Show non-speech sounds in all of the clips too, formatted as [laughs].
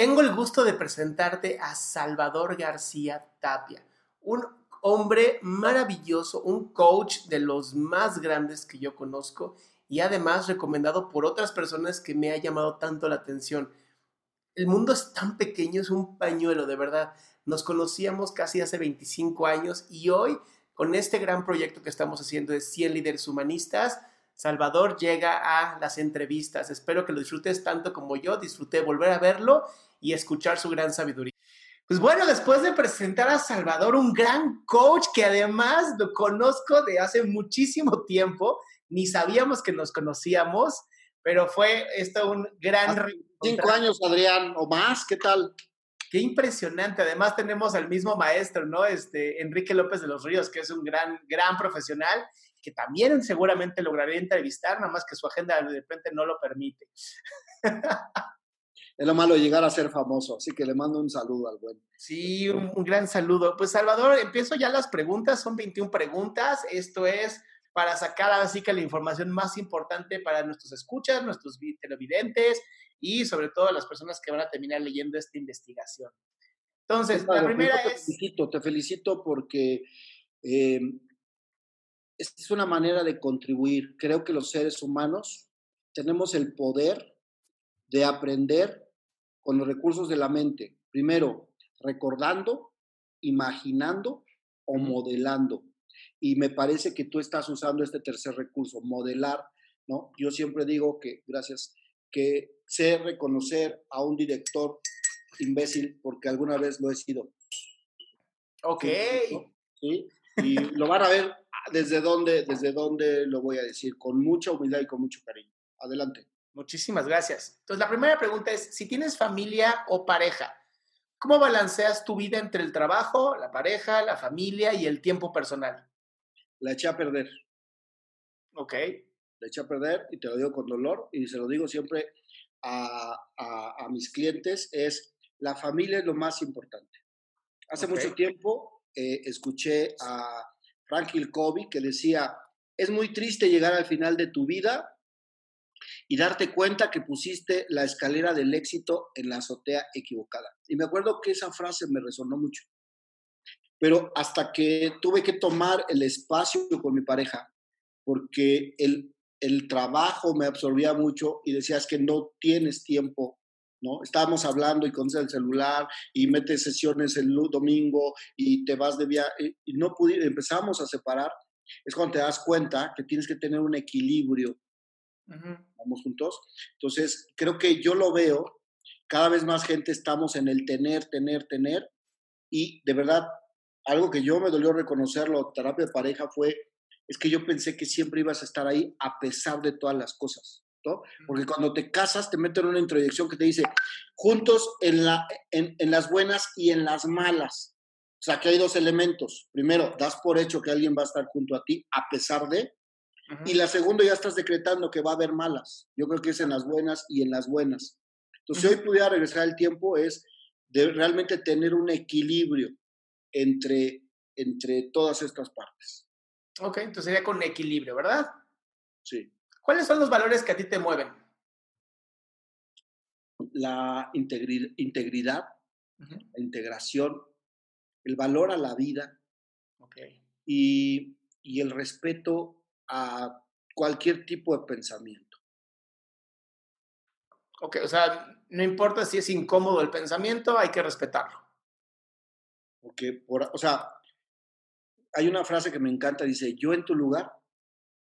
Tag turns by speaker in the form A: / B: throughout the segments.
A: Tengo el gusto de presentarte a Salvador García Tapia, un hombre maravilloso, un coach de los más grandes que yo conozco y además recomendado por otras personas que me ha llamado tanto la atención. El mundo es tan pequeño, es un pañuelo, de verdad. Nos conocíamos casi hace 25 años y hoy, con este gran proyecto que estamos haciendo de 100 líderes humanistas, Salvador llega a las entrevistas. Espero que lo disfrutes tanto como yo. Disfruté volver a verlo y escuchar su gran sabiduría. Pues bueno, después de presentar a Salvador, un gran coach que además lo conozco de hace muchísimo tiempo, ni sabíamos que nos conocíamos, pero fue esto un gran...
B: Cinco años, Adrián, o más, ¿qué tal?
A: Qué impresionante. Además tenemos al mismo maestro, ¿no? Este, Enrique López de los Ríos, que es un gran, gran profesional que también seguramente lograría entrevistar, nada más que su agenda de repente no lo permite. [laughs]
B: Es lo malo de llegar a ser famoso, así que le mando un saludo al buen.
A: Sí, un, un, gran saludo. Pues Salvador, empiezo ya las preguntas, son 21 preguntas. Esto es para sacar así que la información más importante para nuestros escuchas, nuestros televidentes y sobre todo las personas que van a terminar leyendo esta investigación. Entonces, la primera
B: te
A: es...
B: Felicito, te felicito porque eh, es una manera de contribuir. Creo que los seres humanos tenemos el poder de aprender con los recursos de la mente. Primero, recordando, imaginando o modelando. Y me parece que tú estás usando este tercer recurso, modelar, ¿no? Yo siempre digo que, gracias, que sé reconocer a un director imbécil porque alguna vez lo he sido.
A: Ok.
B: ¿Sí? Y lo van a ver desde dónde, desde dónde lo voy a decir, con mucha humildad y con mucho cariño. Adelante.
A: Muchísimas gracias. Entonces, la primera pregunta es, si tienes familia o pareja, ¿cómo balanceas tu vida entre el trabajo, la pareja, la familia y el tiempo personal?
B: La eché a perder.
A: Ok.
B: La eché a perder y te lo digo con dolor y se lo digo siempre a, a, a mis clientes, es la familia es lo más importante. Hace okay. mucho tiempo eh, escuché a Franklin Covey que decía, es muy triste llegar al final de tu vida y darte cuenta que pusiste la escalera del éxito en la azotea equivocada. Y me acuerdo que esa frase me resonó mucho. Pero hasta que tuve que tomar el espacio con mi pareja, porque el, el trabajo me absorbía mucho y decías que no tienes tiempo, ¿no? Estábamos hablando y con el celular y metes sesiones el domingo y te vas de viaje y no pudimos, empezamos a separar. Es cuando te das cuenta que tienes que tener un equilibrio vamos juntos. Entonces, creo que yo lo veo, cada vez más gente estamos en el tener, tener, tener, y de verdad, algo que yo me dolió reconocerlo, terapia de pareja, fue, es que yo pensé que siempre ibas a estar ahí a pesar de todas las cosas. ¿no? Porque cuando te casas te meten una introyección que te dice, juntos en, la, en, en las buenas y en las malas. O sea, que hay dos elementos. Primero, das por hecho que alguien va a estar junto a ti a pesar de, y la segunda ya estás decretando que va a haber malas. Yo creo que es en las buenas y en las buenas. Entonces, si hoy pudiera regresar el tiempo es de realmente tener un equilibrio entre, entre todas estas partes.
A: Ok, entonces sería con equilibrio, ¿verdad?
B: Sí.
A: ¿Cuáles son los valores que a ti te mueven?
B: La integridad, la integración, el valor a la vida
A: okay.
B: y, y el respeto a cualquier tipo de pensamiento.
A: Ok, o sea, no importa si es incómodo el pensamiento, hay que respetarlo.
B: Porque, por, o sea, hay una frase que me encanta, dice, yo en tu lugar,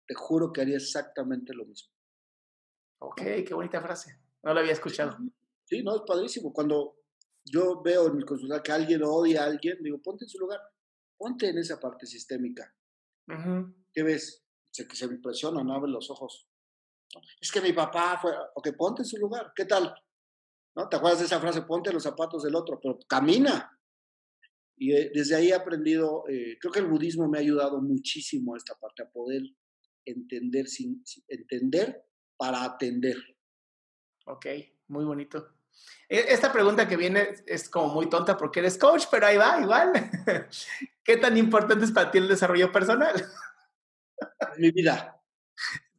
B: te juro que haría exactamente lo mismo.
A: Ok, qué bonita frase. No la había escuchado.
B: Sí, no, es padrísimo. Cuando yo veo en mi consulta que alguien odia a alguien, digo, ponte en su lugar, ponte en esa parte sistémica. ¿Qué ves? Se, que se impresionan, abre los ojos. Es que mi papá fue, ok, ponte en su lugar, ¿qué tal? ¿No? ¿Te acuerdas de esa frase? Ponte los zapatos del otro, pero camina. Y eh, desde ahí he aprendido, eh, creo que el budismo me ha ayudado muchísimo a esta parte, a poder entender, sin, sin, entender para atender.
A: Ok, muy bonito. E, esta pregunta que viene es como muy tonta porque eres coach, pero ahí va, igual. [laughs] ¿Qué tan importante es para ti el desarrollo personal? [laughs]
B: Mi vida.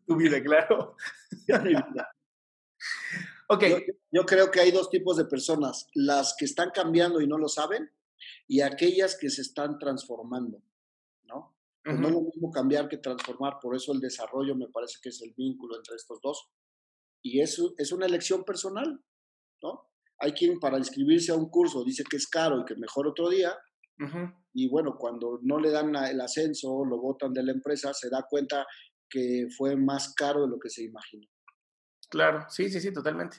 A: Tu vida, claro. [laughs]
B: Mi vida.
A: Ok.
B: Yo, yo, creo que hay dos tipos de personas, las que están cambiando y no lo saben y aquellas que se están transformando, ¿no? Pues uh -huh. No es lo mismo cambiar que transformar, por eso el desarrollo me parece que es el vínculo entre estos dos. Y eso es una elección personal, ¿no? Hay quien para inscribirse a un curso dice que es caro y que mejor otro día, uh -huh. y bueno, cuando no le dan el ascenso, lo votan de la empresa, se da cuenta que fue más caro de lo que se imaginó.
A: Claro, sí, sí, sí, totalmente.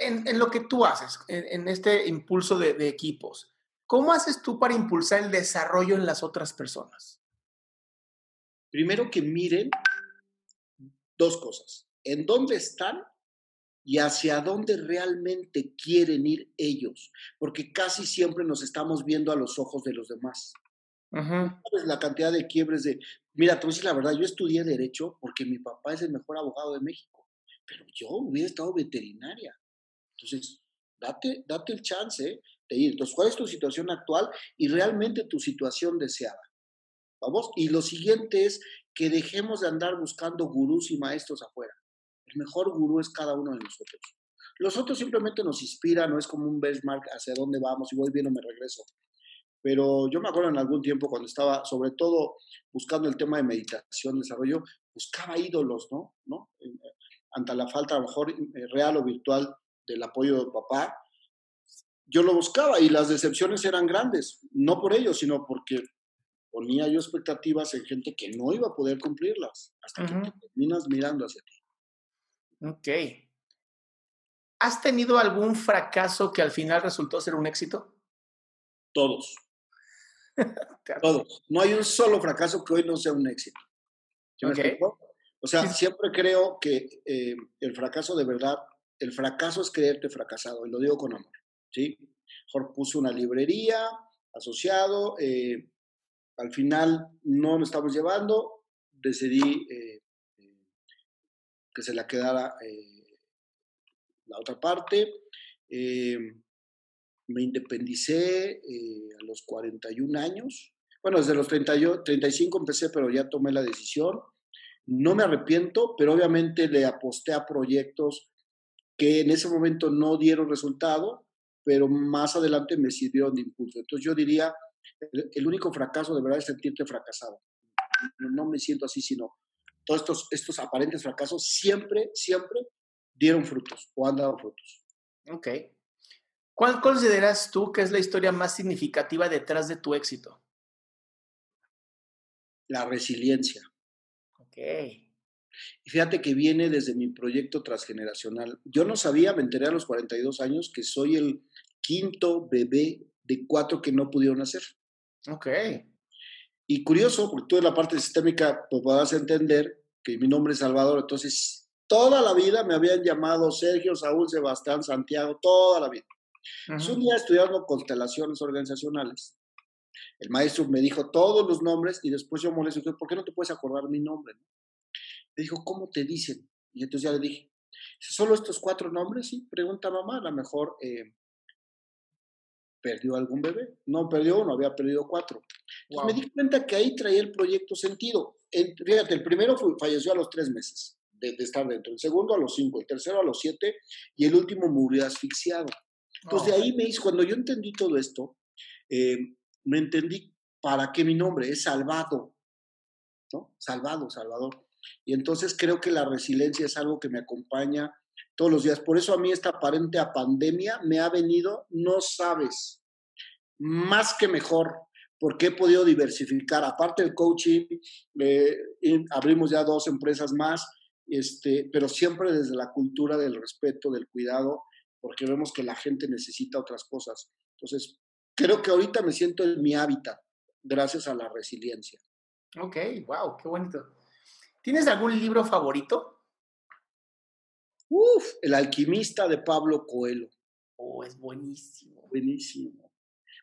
A: En, en lo que tú haces, en, en este impulso de, de, equipos, ¿cómo haces tú para impulsar el desarrollo en las otras personas?
B: Primero que miren dos cosas, en dónde están y hacia dónde realmente quieren ir ellos, porque casi siempre nos estamos viendo a los ojos de los demás. Uh -huh. ¿Sabes la cantidad de quiebres de, mira, tú dices la verdad, yo estudié Derecho porque mi papá es el mejor abogado de México, pero yo hubiera estado veterinaria. Entonces, date, date el chance de ir. Entonces, ¿cuál es tu situación actual y realmente tu situación deseada? Vamos. Y lo siguiente es que dejemos de andar buscando gurús y maestros afuera. El mejor gurú es cada uno de nosotros. Los otros simplemente nos inspiran, no es como un benchmark hacia dónde vamos y voy bien o me regreso. Pero yo me acuerdo en algún tiempo cuando estaba, sobre todo, buscando el tema de meditación, desarrollo, buscaba ídolos, ¿no? ¿No? Ante la falta, a lo mejor, real o virtual del apoyo de papá, yo lo buscaba y las decepciones eran grandes, no por ello, sino porque ponía yo expectativas en gente que no iba a poder cumplirlas, hasta uh -huh. que te terminas mirando hacia ti.
A: Ok. ¿Has tenido algún fracaso que al final resultó ser un éxito?
B: Todos. [laughs] Todos. No hay un solo fracaso que hoy no sea un éxito. ¿Sí okay. O sea, sí. siempre creo que eh, el fracaso de verdad, el fracaso es creerte fracasado, y lo digo con amor. ¿sí? Mejor puse una librería asociado, eh, al final no lo estamos llevando, decidí eh, que se la quedara eh, la otra parte. Eh, me independicé eh, a los 41 años. Bueno, desde los 30, 35 empecé, pero ya tomé la decisión. No me arrepiento, pero obviamente le aposté a proyectos que en ese momento no dieron resultado, pero más adelante me sirvieron de impulso. Entonces yo diría, el, único fracaso de verdad es sentirte fracasado. No me siento así, sino todos estos, estos aparentes fracasos siempre, siempre dieron frutos o han dado frutos.
A: Ok. ¿Cuál consideras tú que es la historia más significativa detrás de tu éxito?
B: La resiliencia.
A: Ok.
B: Y fíjate que viene desde mi proyecto transgeneracional. Yo no sabía, me enteré a los 42 años, que soy el quinto bebé de cuatro que no pudieron nacer.
A: Ok.
B: Y curioso, porque tú en la parte sistémica pues, podrás entender que mi nombre es Salvador, entonces Toda la vida me habían llamado Sergio, Saúl, Sebastián, Santiago, toda la vida. un día estudiando constelaciones organizacionales, el maestro me dijo todos los nombres y después yo molesto, ¿por qué no te puedes acordar mi nombre? Me dijo, ¿cómo te dicen? Y entonces ya le dije, ¿solo estos cuatro nombres? Sí, pregunta mamá, a lo mejor eh, perdió algún bebé. No perdió uno, había perdido cuatro. me di cuenta que ahí traía el proyecto sentido. fíjate, el primero falleció a los tres meses de, estar dentro, el segundo a los cinco, el tercero a los siete y el último murió asfixiado. Entonces de ahí me hizo, cuando yo entendí todo esto, eh, me entendí para qué mi nombre es salvado, ¿no? Salvado, Salvador. Y entonces creo que la resiliencia es algo que me acompaña todos los días. Por eso a mí esta aparente pandemia me ha venido, no sabes, más que mejor, porque he podido diversificar. Aparte del coaching, eh, abrimos ya dos empresas más, este, pero siempre desde la cultura del respeto, del cuidado, porque vemos que la gente necesita otras cosas. Entonces, creo que ahorita me siento en mi hábitat, gracias a la resiliencia.
A: Ok, wow, qué bonito. ¿Tienes algún libro favorito?
B: Uf, El alquimista de Pablo Coelho.
A: Oh, es buenísimo.
B: Buenísimo.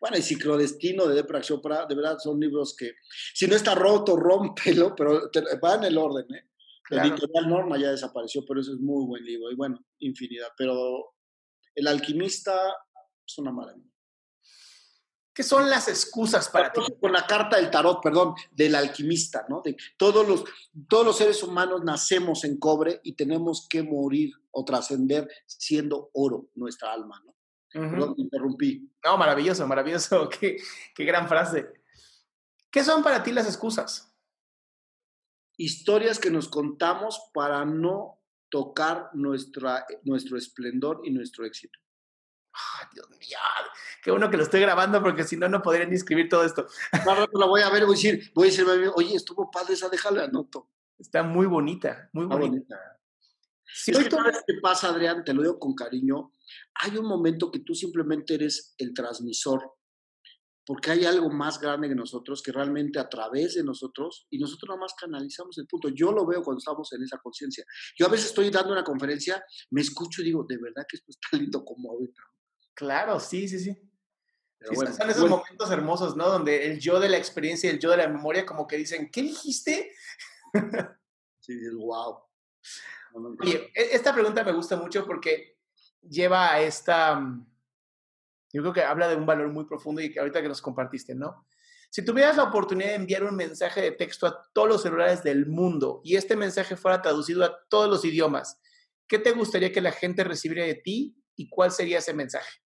B: Bueno, y Ciclodestino de Deepak Chopra, de verdad son libros que, si no está roto, rómpelo, [laughs] pero va en el orden, ¿eh? La editorial Norma ya desapareció, pero ese es muy buen libro. Y bueno, infinidad. Pero El alquimista es una maravilla.
A: ¿Qué son las excusas para ti?
B: Con la carta del tarot, perdón, del alquimista, ¿no? De todos los, todos los seres humanos nacemos en cobre y tenemos que morir o trascender siendo oro nuestra alma, ¿no? Perdón, me interrumpí.
A: No, maravilloso, maravilloso. [laughs] Qué, qué gran frase. ¿Qué son para ti las excusas?
B: Historias que nos contamos para no tocar nuestra, nuestro esplendor y nuestro éxito.
A: Dios mío, qué bueno que lo estoy grabando porque si no, no podría ni escribir todo esto. [laughs]
B: Ahora la voy a ver, voy a decir, voy a decir, oye, estuvo padre esa, déjala, anoto.
A: Está muy bonita, muy bonita.
B: Si es que sabes qué pasa, Adrián, te lo digo con cariño, hay un momento que tú simplemente eres el transmisor, porque hay algo más grande que nosotros, que realmente a través de nosotros, y nosotros nada más canalizamos el punto. Yo lo veo cuando estamos en esa conciencia. Yo a veces estoy dando una conferencia, me escucho y digo, de verdad que esto está lindo como ahorita.
A: Claro, sí, sí, sí. son esos momentos hermosos, ¿no? Donde el yo de la experiencia y el yo de la memoria como que dicen, ¿qué dijiste? [laughs]
B: sí, el wow.
A: Oye, e, esta pregunta me gusta mucho porque lleva a esta, mm, yo creo que habla de un valor muy profundo y que ahorita que nos compartiste, ¿no? Si tuvieras la oportunidad de enviar un mensaje de texto a todos los celulares del mundo y este mensaje fuera traducido a todos los idiomas, ¿qué te gustaría que la gente recibiera de ti y cuál sería ese mensaje?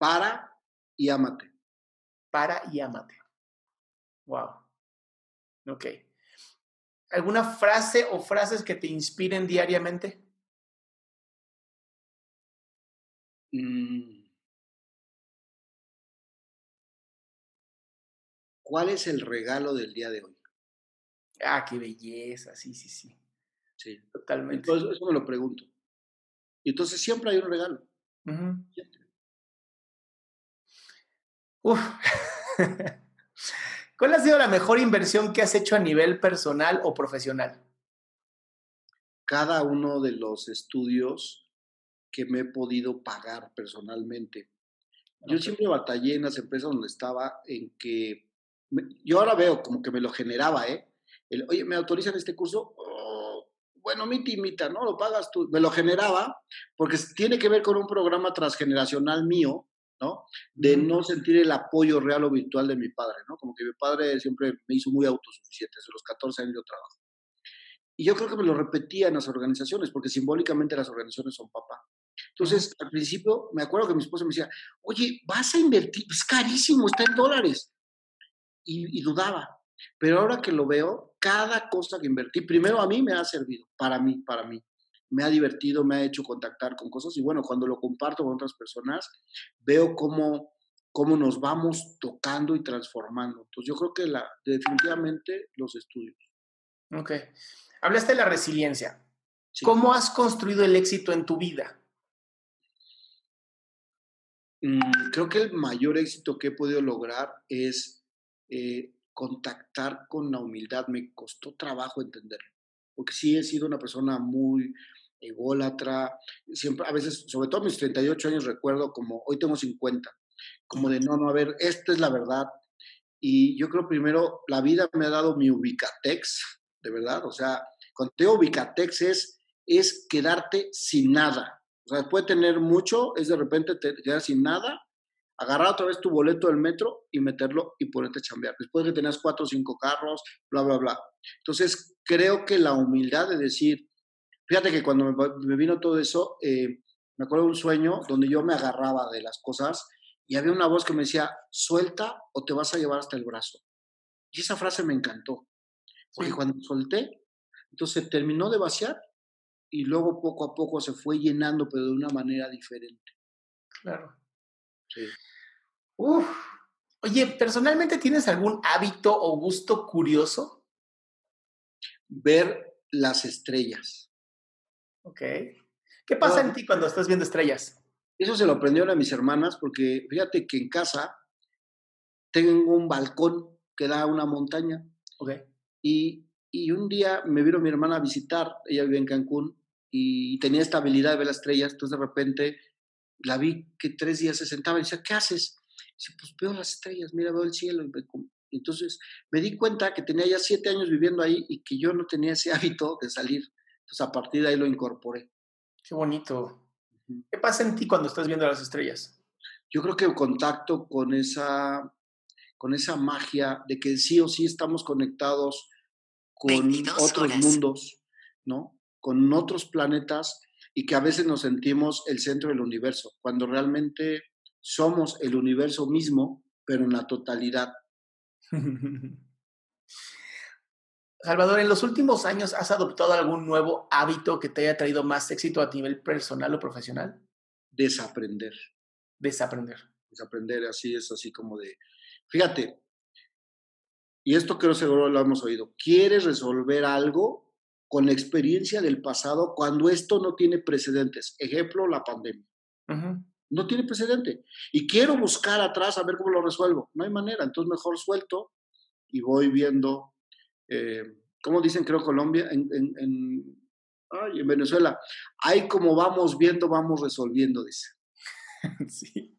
B: Para y ámate.
A: Para y ámate. Wow. Ok. ¿Alguna frase o frases que te inspiren diariamente?
B: Mm. ¿Cuál es el regalo del día de hoy?
A: Ah, qué belleza, sí, sí, sí.
B: Sí.
A: Totalmente.
B: Entonces, eso me lo pregunto. Y entonces siempre hay un regalo.
A: Uf. [laughs] ¿Cuál ha sido la mejor inversión que has hecho a nivel personal o profesional?
B: Cada uno de los estudios que me he podido pagar personalmente. Yo siempre batallé en las empresas donde estaba en que yo ahora veo como que me lo generaba, ¿eh? Oye, ¿me autorizan este curso? Oh, bueno, mi timita, ¿no? Lo pagas tú. Me lo generaba porque tiene que ver con un programa transgeneracional mío ¿no? De no sentir el apoyo real o virtual de mi padre, ¿no? Como que mi padre siempre me hizo muy autosuficiente, desde los 14 años de trabajo. Y yo creo que me lo repetía en las organizaciones, porque simbólicamente las organizaciones son papá. Entonces, al principio, me acuerdo que mi esposa me decía, oye, vas a invertir, es carísimo, está en dólares. Y, y dudaba. Pero ahora que lo veo, cada cosa que invertí, primero a mí me ha servido, para mí, para mí me ha divertido, me ha hecho contactar con cosas y bueno, cuando lo comparto con otras personas, veo cómo, cómo nos vamos tocando y transformando. Entonces yo creo que la, definitivamente los estudios.
A: Ok. Hablaste de la resiliencia. ¿Cómo has construido el éxito en tu vida?
B: Mm, creo que el mayor éxito que he podido lograr es eh, contactar con la humildad. Me costó trabajo entenderlo porque sí he sido una persona muy ególatra, siempre, a veces, sobre todo mis 38 años recuerdo como, hoy tengo 50, como de, no, no, a ver, esta es la verdad. Y yo creo primero, la vida me ha dado mi ubicatex, de verdad, o sea, cuando te ubicatex es, es quedarte sin nada. O sea, puede tener mucho, es de repente te quedar sin nada, agarrar otra vez tu boleto del metro y meterlo y ponerte a chambear. Después de que tenías cuatro o cinco carros, bla, bla, bla. Entonces, creo que la humildad de decir, fíjate que cuando me, vino todo eso, eh, me acuerdo de un sueño donde yo me agarraba de las cosas y había una voz que me decía, suelta o te vas a llevar hasta el brazo. Y esa frase me encantó, porque cuando solté, entonces terminó de vaciar y luego poco a poco se fue llenando, pero de una manera diferente.
A: Claro. Sí. Uf. Oye, ¿personalmente tienes algún hábito o gusto curioso?
B: Ver las estrellas.
A: Ok. ¿Qué pasa en ti cuando estás viendo estrellas?
B: Eso se lo aprendieron a mis hermanas porque fíjate que en casa tengo un balcón que da a una montaña.
A: Ok.
B: Y, y un día me vino mi hermana a visitar, ella vive en Cancún, y tenía esta habilidad de ver las estrellas, entonces de repente la vi que tres días se sentaba y decía, ¿qué haces? Dice, pues veo las estrellas, mira, veo el cielo. Y entonces me di cuenta que tenía ya siete años viviendo ahí y que yo no tenía ese [laughs] hábito de salir. Entonces a partir de ahí lo incorporé.
A: Qué bonito. ¿Qué pasa en ti cuando estás viendo las estrellas?
B: Yo creo que el contacto con esa, con esa magia de que sí o sí estamos conectados con otros mundos, ¿no? Con otros planetas y que a veces nos sentimos el centro del universo, cuando realmente somos el universo mismo, pero en la totalidad. [laughs]
A: Salvador, ¿en los últimos años has adoptado algún nuevo hábito que te haya traído más éxito a nivel personal o profesional?
B: Desaprender.
A: Desaprender.
B: Desaprender, así es, así como de, fíjate, y esto creo seguro lo hemos oído, ¿quieres resolver algo? con la experiencia del pasado cuando esto no tiene precedentes. Ejemplo, la pandemia. No tiene precedente. Y quiero buscar atrás a ver cómo lo resuelvo. No hay manera. Entonces mejor suelto y voy viendo, eh, ¿cómo dicen creo Colombia? En, en, en Venezuela. Ahí como vamos viendo, vamos resolviendo, dice. [laughs]
A: Sí.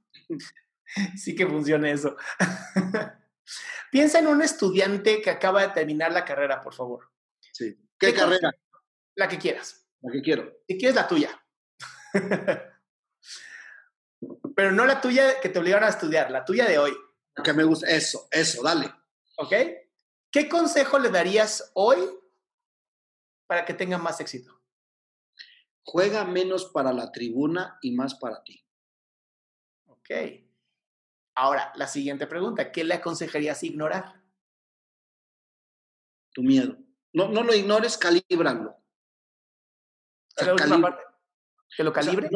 A: Sí que funciona eso. [laughs] Piensa en un estudiante que acaba de terminar la carrera, por favor.
B: Sí. ¿Qué, carrera?
A: La que quieras.
B: La que quiero.
A: Si quieres la tuya. [laughs] Pero no la tuya que te obligaron a estudiar, la tuya de hoy.
B: Que me gusta. Eso, eso, dale.
A: ¿Ok? ¿Qué consejo le darías hoy para que tenga más éxito?
B: Juega menos para la tribuna y más para ti.
A: Ok. Ahora, la siguiente pregunta. ¿Qué le aconsejarías ignorar?
B: Tu miedo. No, no lo ignores, calíbralo.
A: ¿Que lo calibre?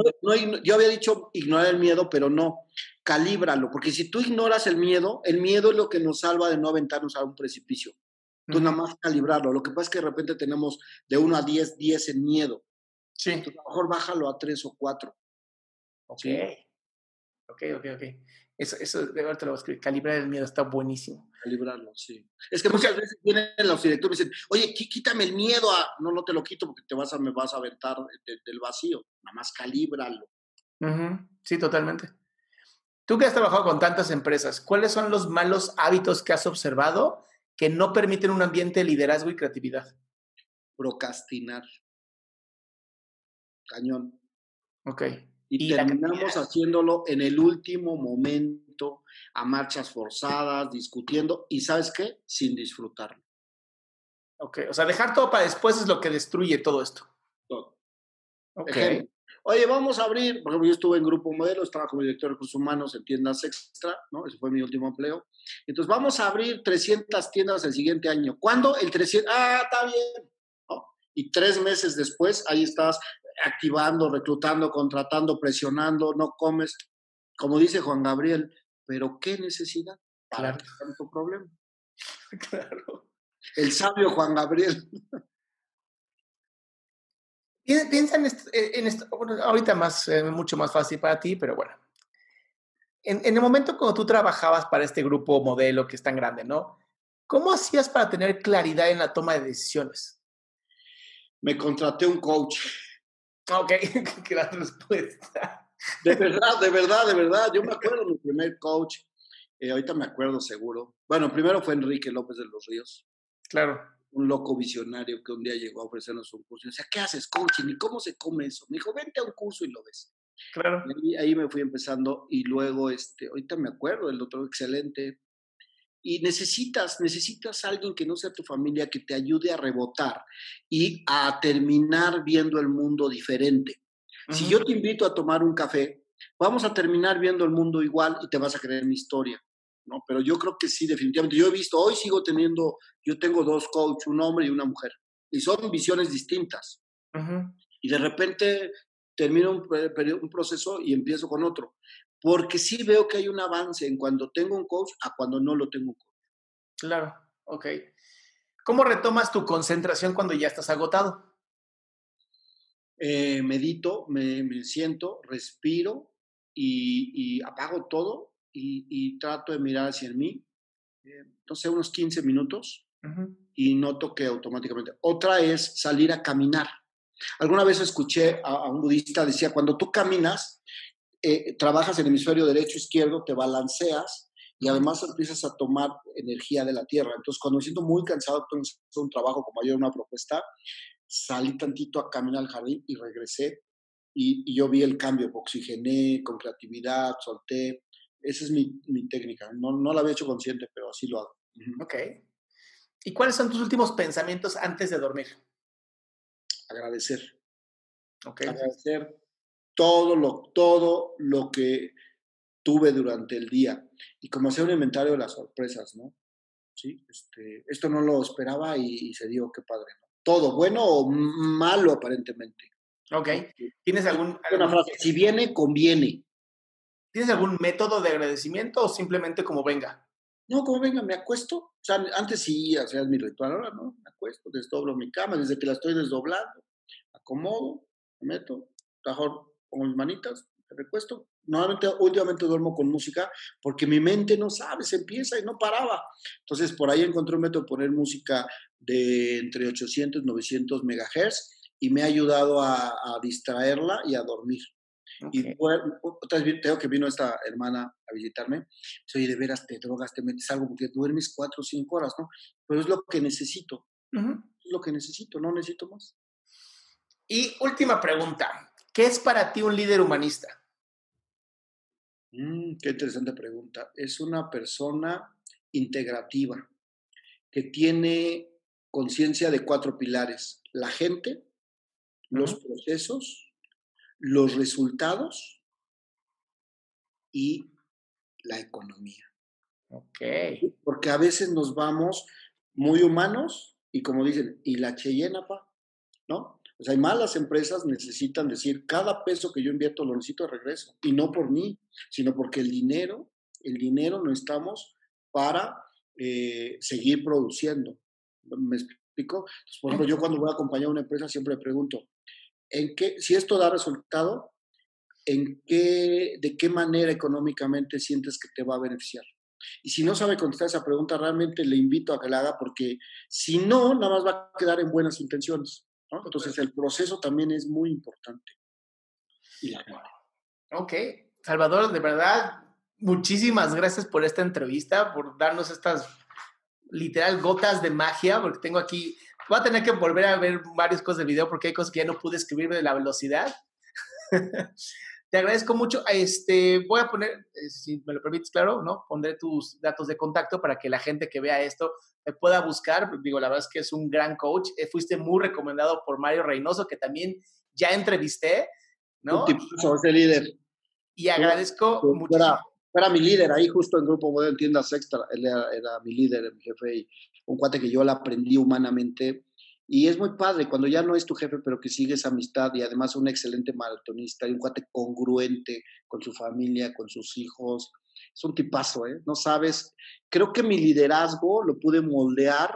B: yo había dicho ignorar el miedo, pero no, calíbralo, porque si tú ignoras el miedo, el miedo es lo que nos salva de no aventarnos a un precipicio. Tú nada más calibrarlo. Lo que pasa es que de repente tenemos de 1 a 10, 10 en miedo.
A: Sí.
B: a lo mejor bájalo a 3 o 4.
A: Ok. Ok, ok, ok. Eso, eso de verdad te lo voy a escribir. Calibrar el miedo está buenísimo.
B: Calibrarlo, sí. Es que muchas veces vienen los directores y dicen, oye, quítame el miedo a. No, no te lo quito porque te vas a, me vas a aventar del vacío. Nada más calíbralo.
A: Sí, totalmente. Tú que has trabajado con tantas empresas, ¿cuáles son los malos hábitos que has observado que no permiten un ambiente de liderazgo y creatividad?
B: Procrastinar. Cañón.
A: Ok
B: y, terminamos haciéndolo en el último momento, a marchas forzadas, discutiendo, y ¿sabes qué? Sin disfrutarlo.
A: Ok, o sea, dejar todo para después es lo que destruye todo esto.
B: Todo. Ok. Oye, vamos a abrir, por ejemplo, yo estuve en Grupo Modelo, estaba como director de recursos humanos en tiendas extra, ¿no? Ese fue mi último empleo. Entonces, vamos a abrir 300 tiendas el siguiente año. ¿Cuándo? El 300, ah, está bien. Y tres meses después, ahí estás activando, reclutando, contratando, presionando, no comes, como dice Juan Gabriel, pero ¿qué necesidad para claro. tanto problema? [laughs]
A: Claro.
B: El sabio Juan Gabriel.
A: Piensa en esto, en esto ahorita más, eh, mucho más fácil para ti, pero bueno. En, en, el momento cuando tú trabajabas para este grupo modelo que es tan grande, ¿no? ¿Cómo hacías para tener claridad en la toma de decisiones?
B: Me contraté un coach.
A: Ok, [laughs] gran respuesta.
B: De verdad, de verdad, de verdad. Yo me acuerdo de mi primer coach. Eh, ahorita me acuerdo seguro. Bueno, primero fue Enrique López de los Ríos.
A: Claro.
B: Un loco visionario que un día llegó a ofrecernos un curso. Y decía, ¿qué haces, coaching? ¿Y cómo se come eso? Me dijo, vente a un curso y lo ves.
A: Claro.
B: Y ahí, me fui empezando. Y luego, este, ahorita me acuerdo, el otro excelente. Y necesitas, necesitas a alguien que no sea tu familia, que te ayude a rebotar y a terminar viendo el mundo diferente. Si yo te invito a tomar un café, vamos a terminar viendo el mundo igual y te vas a creer mi historia. ¿no? Pero yo creo que sí, definitivamente. Yo he visto, hoy sigo teniendo, yo tengo dos coaches, un hombre y una mujer, y son visiones distintas. Y de repente termino un, un, proceso y empiezo con otro. Porque sí veo que hay un avance en cuando tengo un coach a cuando no lo tengo un coach.
A: Claro, ok. ¿Cómo retomas tu concentración cuando ya estás agotado?
B: Eh, medito, me, me, siento, respiro y, y apago todo y, trato de mirar hacia mí, eh, no sé, unos 15 minutos y noto que automáticamente. Otra es salir a caminar. Alguna vez escuché a, un budista, decía, cuando tú caminas, eh, trabajas en el hemisferio derecho, izquierdo, te balanceas y además empiezas a tomar energía de la tierra. Entonces, cuando me siento muy cansado, tengo un trabajo como ayer, una propuesta, salí tantito a caminar al jardín y regresé y, yo vi el cambio, oxigené con creatividad, solté. Esa es mi, mi técnica. No, no, la había hecho consciente, pero así lo hago.
A: Ok. ¿Y cuáles son tus últimos pensamientos antes de dormir?
B: Agradecer. Okay. Agradecer todo lo, todo lo que tuve durante el día y como hacer un inventario de las sorpresas, ¿no? Sí, este, esto no lo esperaba y, se dio, qué padre, ¿no? Todo, bueno o malo aparentemente.
A: Ok. ¿Tienes algún,
B: Una frase, si viene, conviene.
A: ¿Tienes algún método de agradecimiento o simplemente como venga?
B: No, como venga, me acuesto. O sea, antes sí hacía mi ritual, ahora no, me acuesto, desdoblo mi cama, desde que la estoy desdoblando, acomodo, me meto, mejor pongo mis manitas, me recuesto, Normalmente, últimamente duermo con música porque mi mente no sabe, se empieza y no paraba. Entonces, por ahí encontré un método de poner música de entre 800 y 900 megahertz y me ha ayudado a, distraerla y a dormir. Y otra vez tengo que vino esta hermana a visitarme. Soy de veras te drogas, te metes algo porque duermes cuatro o cinco horas, ¿no? Pero es lo que necesito. Es lo que necesito, no necesito más.
A: Y última pregunta. ¿Qué es para ti un líder humanista?
B: Mm, qué interesante pregunta. Es una persona integrativa que tiene conciencia de cuatro pilares. La gente, los procesos, los resultados y la economía.
A: Ok.
B: Porque a veces nos vamos muy humanos y como dicen, ¿y la Cheyenne, pa? ¿No? O sea, hay malas empresas necesitan decir, cada peso que yo invierto lo necesito de regreso. Y no por mí, sino porque el dinero, el dinero no estamos para eh, seguir produciendo. ¿Me explico? por ejemplo, yo cuando voy a acompañar a una empresa siempre pregunto, ¿en qué, si esto da resultado, ¿en qué, de qué manera económicamente sientes que te va a beneficiar? Y si no sabe contestar esa pregunta, realmente le invito a que la haga porque si no, nada más va a quedar en buenas intenciones. Entonces el proceso también es muy importante.
A: Ok, Salvador, de verdad, muchísimas gracias por esta entrevista, por darnos estas literal gotas de magia, porque tengo aquí, voy a tener que volver a ver varias cosas de video porque hay cosas que ya no pude escribir de la velocidad. [laughs] Te agradezco mucho. Este, voy a poner, eh, si me lo permites, claro, ¿no? Pondré tus datos de contacto para que la gente que vea esto me pueda buscar. Digo, la verdad es que es un gran coach. Eh, fuiste muy recomendado por Mario Reynoso, que también ya entrevisté, ¿no?
B: Un tipo, ese líder.
A: Y agradezco
B: mucho. Era, mi líder ahí justo en Grupo Modelo Tiendas Extra. Él era, era mi líder, mi jefe, y un cuate que yo la aprendí humanamente y es muy padre cuando ya no es tu jefe, pero que sigues amistad y además un excelente maratonista y un cuate congruente con su familia, con sus hijos. Es un tipazo, ¿eh? No sabes. Creo que mi liderazgo lo pude moldear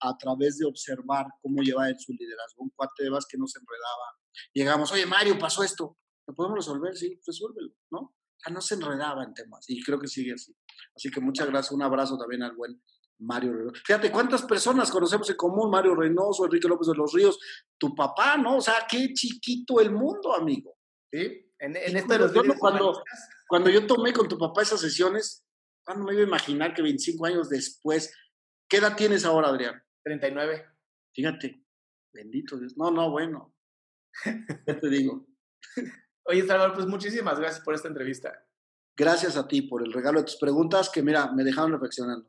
B: a través de observar cómo lleva en su liderazgo. Un cuate de más que no se enredaba. Llegamos, oye, Mario, pasó esto. ¿Lo podemos resolver? Sí, resuélvelo, ¿no? O no se enredaba en temas y creo que sigue así. Así que muchas gracias. Un abrazo también al buen Mario Reynoso. Fíjate, ¿cuántas personas conocemos en común? Mario Reynoso, Enrique López de los Ríos, tu papá, ¿no? O sea, qué chiquito el mundo, amigo.
A: Sí, en, esto de los
B: cuando, yo tomé con tu papá esas sesiones, ¿cuándo me iba a imaginar que 25 años después, ¿qué edad tienes ahora, Adrián?
A: 39.
B: Fíjate, bendito Dios. No, no, bueno. Ya te digo. [laughs]
A: Oye, Salvador, pues muchísimas gracias por esta entrevista.
B: Gracias a ti por el regalo de tus preguntas que, mira, me dejaron reflexionando.